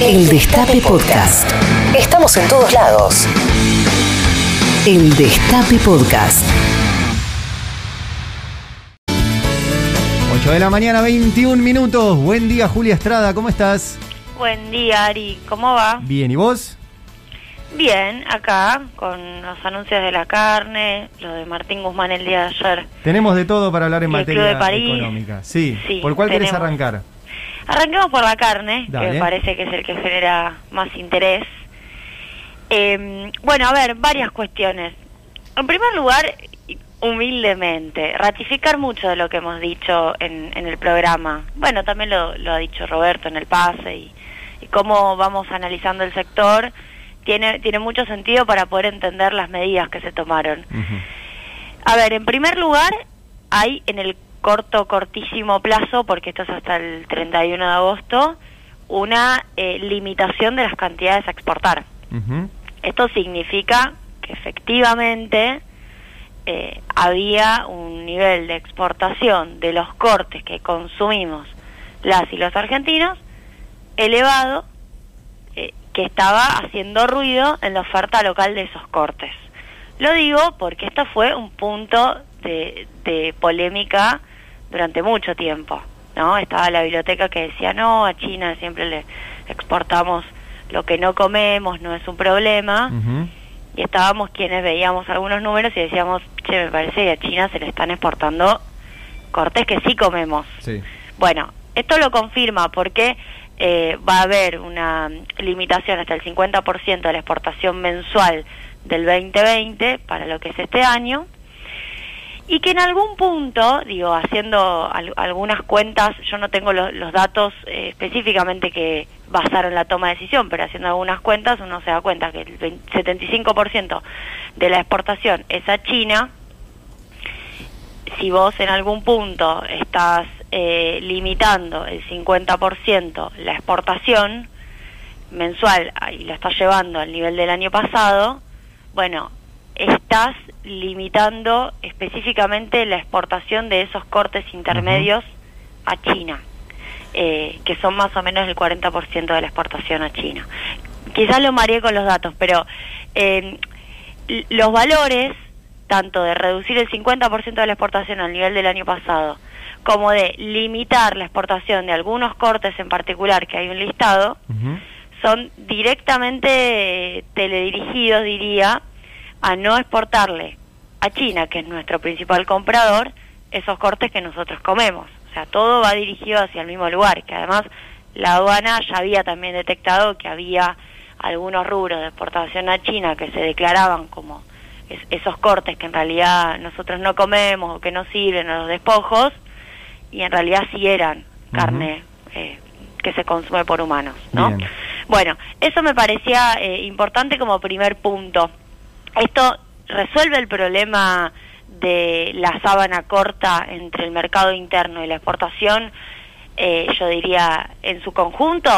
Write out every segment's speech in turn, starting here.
El Destape Podcast. Estamos en todos lados. El Destape Podcast. 8 de la mañana, 21 minutos. Buen día, Julia Estrada, ¿cómo estás? Buen día, Ari. ¿Cómo va? Bien, ¿y vos? Bien, acá, con los anuncios de la carne, lo de Martín Guzmán el día de ayer. Tenemos de todo para hablar en Y el materia Club de París. económica. Sí. Sí, ¿Por cuál querés tenemos. arrancar? Arranquemos por la carne, Dale. que me parece que es el que genera más interés. Eh, bueno, a ver, varias cuestiones. En primer lugar, humildemente, ratificar mucho de lo que hemos dicho en, en el programa. Bueno, también lo, lo ha dicho Roberto en el pase y, y cómo vamos analizando el sector. Tiene, tiene mucho sentido para poder entender las medidas que se tomaron. A ver, en primer lugar, hay en el corto, cortísimo plazo, porque esto es hasta el 31 de agosto, una eh, limitación de las cantidades a exportar. Esto significa que efectivamente eh, había un nivel de exportación de los cortes que consumimos las y los argentinos elevado eh, que estaba haciendo ruido en la oferta local de esos cortes. Lo digo porque esto fue un punto de, de polémica durante mucho tiempo. ¿no? Estaba la biblioteca que decía, no, a China siempre le exportamos lo que no comemos, no es un problema. Y estábamos quienes veíamos algunos números y decíamos, che, me parece que a China se le están exportando cortes que sí comemos. Sí. Bueno, esto lo confirma porque eh, va a haber una limitación hasta el 50% de la exportación mensual del 2020 para lo que es este año y que en algún punto, digo, haciendo al- algunas cuentas, yo no tengo lo- los datos eh, específicamente que basaron la toma de decisión, pero haciendo algunas cuentas uno se da cuenta que el 20 75% de la exportación es a China. Si vos en algún punto estás eh, limitando el 50% la exportación mensual ah, y lo estás llevando al nivel del año pasado, bueno, estás limitando específicamente la exportación de esos cortes intermedios a China, eh, que son más o menos el 40% de la exportación a China. Quizás lo mareé con los datos, pero eh, los valores, tanto de reducir el 50% de la exportación al nivel del año pasado, como de limitar la exportación de algunos cortes en particular, que hay un listado, son directamente eh, teledirigidos, diría, a no exportarle a China, que es nuestro principal comprador, esos cortes que nosotros comemos. O sea, todo va dirigido hacia el mismo lugar, que además la aduana ya había también detectado que había algunos rubros de exportación a China que se declaraban como es- esos cortes que en realidad nosotros no comemos o que no sirven a los despojos, y en realidad sí eran carne eh, que se consume por humanos, ¿no? Bien. Bueno, eso me parecía eh, importante como primer punto. Esto resuelve el problema de la sábana corta entre el mercado interno y la exportación, eh, yo diría en su conjunto,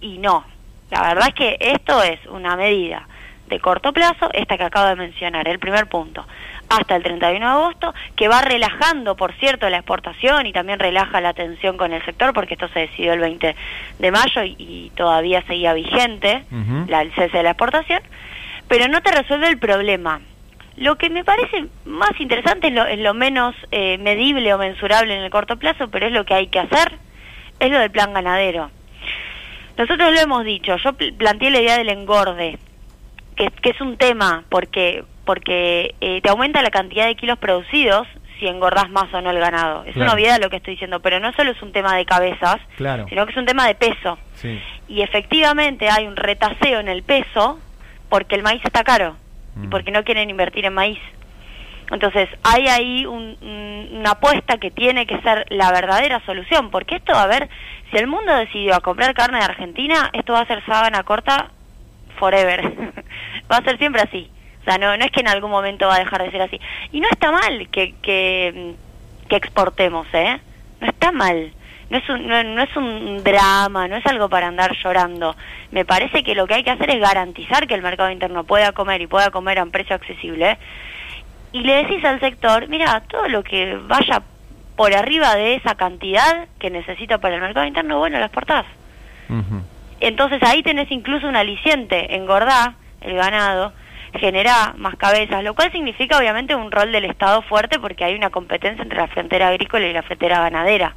y no. La verdad es que esto es una medida de corto plazo, esta que acabo de mencionar, el primer punto, hasta el 31 de agosto, que va relajando, por cierto, la exportación y también relaja la tensión con el sector, porque esto se decidió el 20 de mayo y, y todavía seguía vigente la, el cese de la exportación, pero no te resuelve el problema. Lo que me parece más interesante es lo, es lo menos eh, medible o mensurable en el corto plazo, pero es lo que hay que hacer, es lo del plan ganadero. Nosotros lo hemos dicho, yo pl- planteé la idea del engorde, que, que es un tema porque porque eh, te aumenta la cantidad de kilos producidos si engordás más o no el ganado. Es Claro. una obviedad lo que estoy diciendo, pero no solo es un tema de cabezas, Claro. sino que es un tema de peso. Sí. Y efectivamente hay un retaseo en el peso porque el maíz está caro y Mm. porque no quieren invertir en maíz. Entonces hay ahí un- un- una apuesta que tiene que ser la verdadera solución, porque esto, a ver, si el mundo decidió a comprar carne de Argentina, esto va a ser sábana corta forever. va a ser siempre así. O sea, no, no es que en algún momento va a dejar de ser así. Y no está mal que, que, que exportemos, ¿eh? No está mal. No es, un, no, no es un drama, no es algo para andar llorando. Me parece que lo que hay que hacer es garantizar que el mercado interno pueda comer y pueda comer a un precio accesible. Y le decís al sector, mira, todo lo que vaya por arriba de esa cantidad que necesita para el mercado interno, bueno, lo exportás. Entonces ahí tenés incluso un aliciente, engordá el ganado, genera más cabezas, lo cual significa obviamente un rol del Estado fuerte porque hay una competencia entre la frontera agrícola y la frontera ganadera.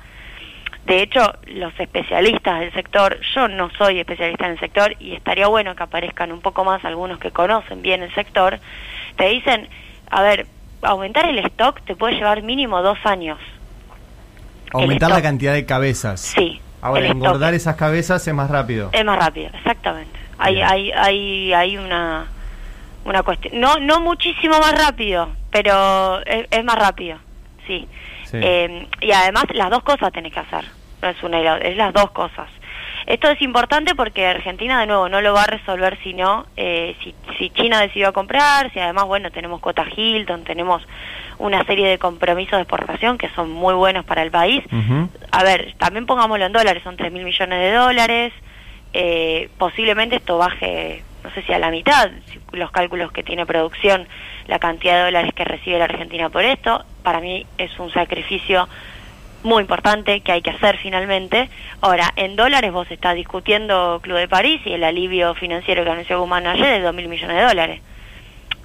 De hecho, los especialistas del sector, yo no soy especialista en el sector y estaría bueno que aparezcan un poco más algunos que conocen bien el sector, te dicen, a ver, aumentar el stock te puede llevar mínimo dos años. Aumentar la cantidad de cabezas. Sí. Ahora, engordar esas cabezas es más rápido. Es más rápido, exactamente. Hay, hay, hay, hay una, una cuestión. No, no muchísimo más rápido, pero es, más rápido, sí. Eh, y además las dos cosas tenés que hacer. No es una es las dos cosas. Esto es importante porque Argentina, de nuevo, no lo va a resolver si no, eh, si, si China decidió comprar, si además, bueno, tenemos Cota Hilton, tenemos una serie de compromisos de exportación que son muy buenos para el país. A ver, también pongámoslo en dólares, son 3 mil millones de dólares. Eh, posiblemente esto baje, no sé si a la mitad, los cálculos que tiene producción, la cantidad de dólares que recibe la Argentina por esto. Para mí es un sacrificio muy importante que hay que hacer finalmente. Ahora, en dólares vos estás discutiendo Club de París y el alivio financiero que anunció Guzmán ayer es 2 mil millones de dólares.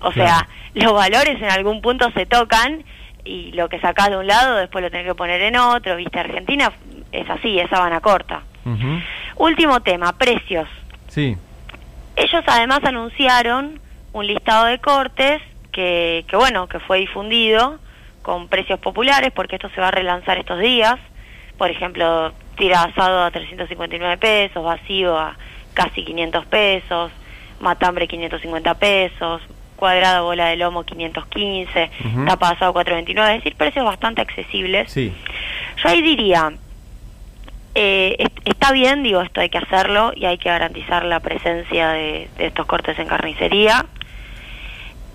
O sea, los valores en algún punto se tocan y lo que sacás de un lado después lo tenés que poner en otro, viste, Argentina es así, es sabana corta. Último tema, precios. Sí. Ellos además anunciaron un listado de cortes que, que bueno, que fue difundido con precios populares, porque esto se va a relanzar estos días. Por ejemplo, tira asado a 359 pesos, vacío a casi 500 pesos, matambre 550 pesos, cuadrada bola de lomo 515, tapa asado 429, es decir, precios bastante accesibles. Sí. Yo ahí diría, eh, está bien, digo, esto hay que hacerlo y hay que garantizar la presencia de estos cortes en carnicería.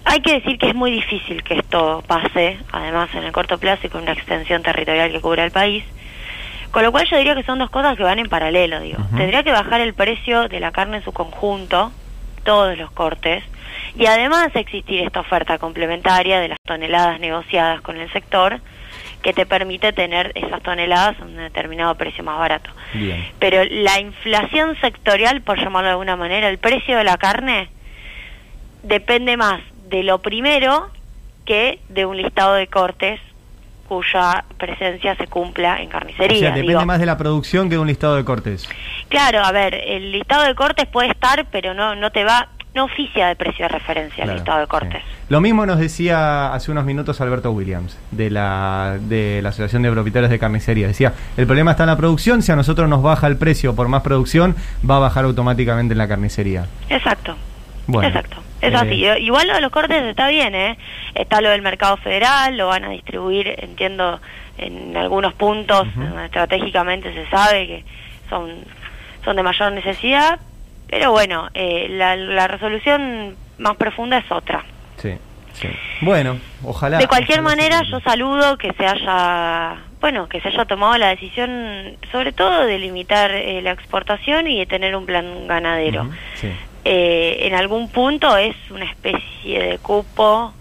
Hay que decir que es muy difícil que esto pase, además en el corto plazo y con una extensión territorial que cubra el país. Con lo cual yo diría que son dos cosas que van en paralelo, digo. Tendría que bajar el precio de la carne en su conjunto, todos los cortes, y además existir esta oferta complementaria de las toneladas negociadas con el sector, que te permite tener esas toneladas a un determinado precio más barato. Pero la inflación sectorial, por llamarlo de alguna manera, el precio de la carne, depende más de lo primero que de un listado de cortes cuya presencia se cumpla en carnicería. O sea, depende más de la producción que de un listado de cortes. Claro, a ver, el listado de cortes puede estar, pero no no te va, no oficia de precio de referencia el listado de cortes. Lo mismo nos decía hace unos minutos Alberto Williams, de la, de la Asociación de Propietarios de Carnicería. Decía, el problema está en la producción, si a nosotros nos baja el precio por más producción, va a bajar automáticamente en la carnicería. Exacto. Exacto. Es así. Eh, igual lo de los cortes está bien, ¿eh? Está lo del mercado federal, lo van a distribuir, entiendo, en algunos puntos, estratégicamente se sabe que son, son de mayor necesidad, pero bueno, eh, la, la resolución más profunda es otra. Sí, sí. Bueno, ojalá. De cualquier manera, yo saludo que se haya, bueno, que se haya tomado la decisión, sobre todo de limitar eh, la exportación y de tener un plan ganadero. sí eh, en algún punto es una especie de cupo,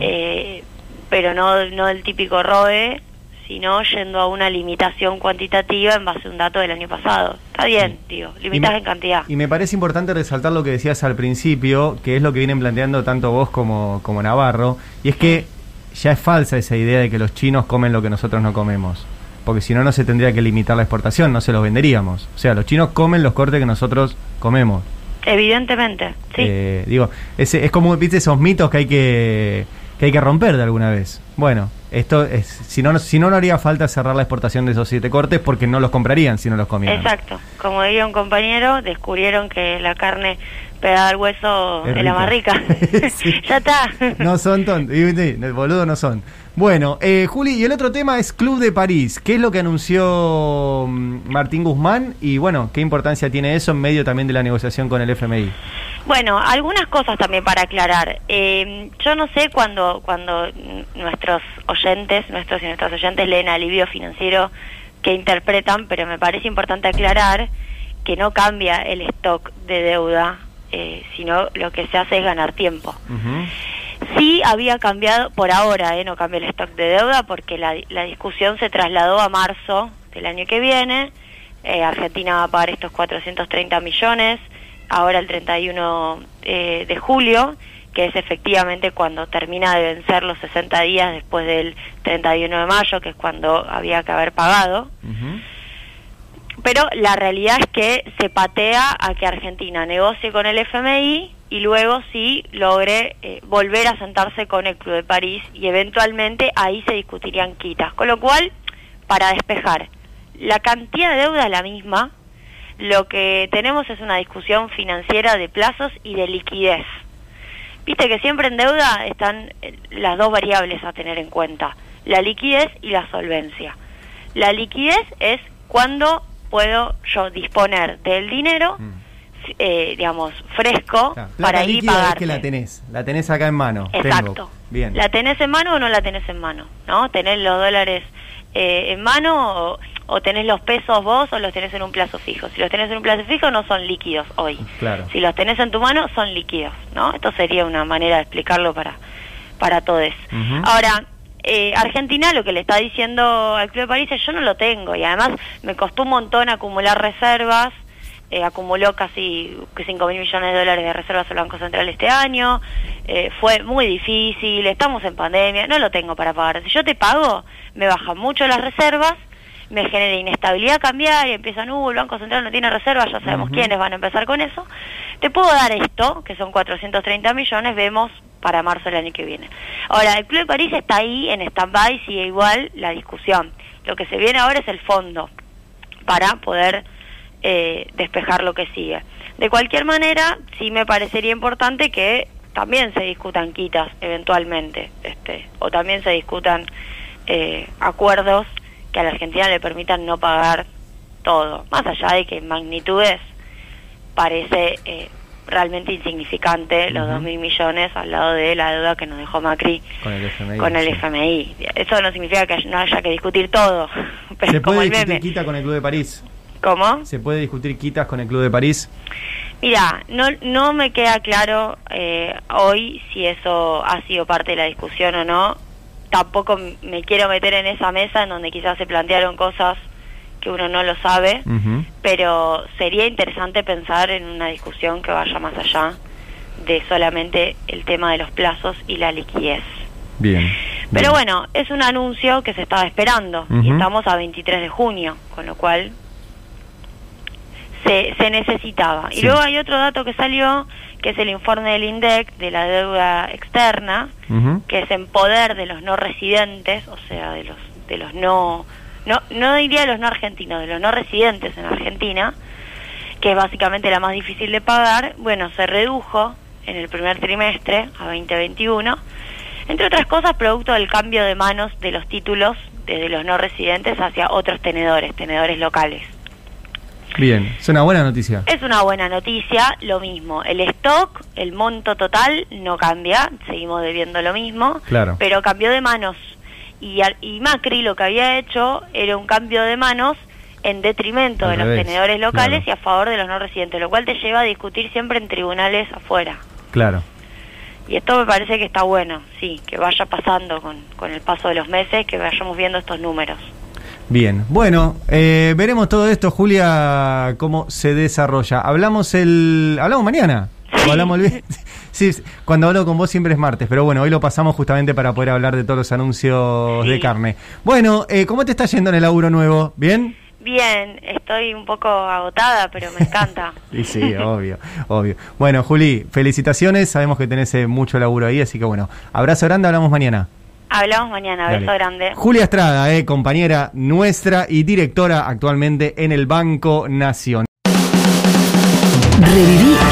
eh, pero no, no del típico ROE, sino yendo a una limitación cuantitativa en base a un dato del año pasado. Está bien, digo, limitas en cantidad. Y me parece importante resaltar lo que decías al principio, que es lo que vienen planteando tanto vos como, como Navarro, y es que ya es falsa esa idea de que los chinos comen lo que nosotros no comemos. Porque si no, no se tendría que limitar la exportación, no se los venderíamos. O sea, los chinos comen los cortes que nosotros comemos. Evidentemente, sí. Eh, digo, es, es como, viste, esos mitos que hay que, que hay que romper de alguna vez. Bueno, esto es, si no, si no, no haría falta cerrar la exportación de esos siete cortes porque no los comprarían si no los comieran. Exacto. Como diría un compañero, descubrieron que la carne pegada al hueso es, la más rica. ya está. No son tontos, boludo no son. Bueno, eh, Juli, y el otro tema es Club de París. ¿Qué es lo que anunció mm, Martín Guzmán? Y bueno, ¿qué importancia tiene eso en medio también de la negociación con el FMI? Bueno, algunas cosas también para aclarar. Eh, yo no sé cuando, cuando nuestros oyentes, nuestros y nuestras oyentes leen alivio financiero que interpretan, pero me parece importante aclarar que no cambia el stock de deuda, eh, sino lo que se hace es ganar tiempo. Sí había cambiado, por ahora, eh, no cambia el stock de deuda porque la, la discusión se trasladó a marzo del año que viene eh, Argentina va a pagar estos 430 millones, ahora el 31 eh, de julio, que es efectivamente cuando termina de vencer los 60 días después del 31 de mayo, que es cuando había que haber pagado. Pero la realidad es que se patea a que Argentina negocie con el FMI y luego sí logre eh, volver a sentarse con el Club de París y eventualmente ahí se discutirían quitas. Con lo cual, para despejar, la cantidad de deuda es la misma, lo que tenemos es una discusión financiera de plazos y de liquidez. Viste que siempre en deuda están eh, las dos variables a tener en cuenta, la liquidez y la solvencia. La liquidez es cuando puedo yo disponer del dinero, mm. eh, digamos, fresco para ir y pagar. que la tenés, la tenés acá en mano. Exacto. Bien. ¿La tenés en mano o no la tenés en mano? ¿No? Tenés los dólares eh, en mano o, o, tenés los pesos vos o los tenés en un plazo fijo. Si los tenés en un plazo fijo no son líquidos hoy. Claro. Si los tenés en tu mano son líquidos, ¿no? Esto sería una manera de explicarlo para para todos. Ahora, eh, Argentina lo que le está diciendo al Club de París es yo no lo tengo y además me costó un montón acumular reservas, eh, acumuló casi 5 mil millones de dólares de reservas el Banco Central este año, eh, fue muy difícil, estamos en pandemia, no lo tengo para pagar. Si yo te pago, me bajan mucho las reservas, me genera inestabilidad cambiaria, empiezan, uh, el Banco Central no tiene reservas, ya sabemos quiénes van a empezar con eso. Te puedo dar esto, que son 430 millones, vemos para marzo del año que viene. Ahora, el Club de París está ahí en stand-by, sigue igual la discusión. Lo que se viene ahora es el fondo para poder eh, despejar lo que sigue. De cualquier manera, sí me parecería importante que también se discutan quitas eventualmente, este, o también se discutan eh, acuerdos que a la Argentina le permitan no pagar todo, más allá de que en magnitudes parece eh, realmente insignificante, los dos mil millones al lado de la deuda que nos dejó Macri con el FMI. Con el FMI. Eso no significa que no haya que discutir todo. Pero ¿Se puede discutir quita con el Club de París? ¿Cómo? ¿Se puede discutir quitas con el Club de París? Mira, no, no me queda claro eh, hoy si eso ha sido parte de la discusión o no. Tampoco me quiero meter en esa mesa en donde quizás se plantearon cosas que uno no lo sabe, pero sería interesante pensar en una discusión que vaya más allá de solamente el tema de los plazos y la liquidez. Bien. Pero bueno, es un anuncio que se estaba esperando y estamos a 23 de junio, con lo cual se, se necesitaba. Y luego hay otro dato que salió, que es el informe del INDEC de la deuda externa, que es en poder de los no residentes, o sea, de los de los no no, no diría de los no argentinos, de los no residentes en Argentina, que es básicamente la más difícil de pagar, bueno, se redujo en el primer trimestre a 2021, entre otras cosas producto del cambio de manos de los títulos desde los no residentes hacia otros tenedores, tenedores locales. Bien, es una buena noticia. Es una buena noticia, lo mismo. El stock, el monto total no cambia, seguimos debiendo lo mismo, claro. pero cambió de manos y, y Macri lo que había hecho era un cambio de manos en detrimento de los tenedores locales y a favor de los no residentes, lo cual te lleva a discutir siempre en tribunales afuera. Claro. Y esto me parece que está bueno, sí, que vaya pasando con, con el paso de los meses, que vayamos viendo estos números. Bien, bueno, eh, veremos todo esto, Julia, cómo se desarrolla. Hablamos el, hablamos mañana. Sí. hablamos el, Sí, cuando hablo con vos siempre es martes, pero bueno, hoy lo pasamos justamente para poder hablar de todos los anuncios de carne. Bueno, eh, ¿cómo te está yendo en el laburo nuevo? ¿Bien? Bien, estoy un poco agotada, pero me encanta. sí, sí, obvio, obvio. Bueno, Juli, felicitaciones, sabemos que tenés eh, mucho laburo ahí, así que bueno, abrazo grande, hablamos mañana. Hablamos mañana, beso grande. Julia Estrada, eh, compañera nuestra y directora actualmente en el Banco Nación. Reviví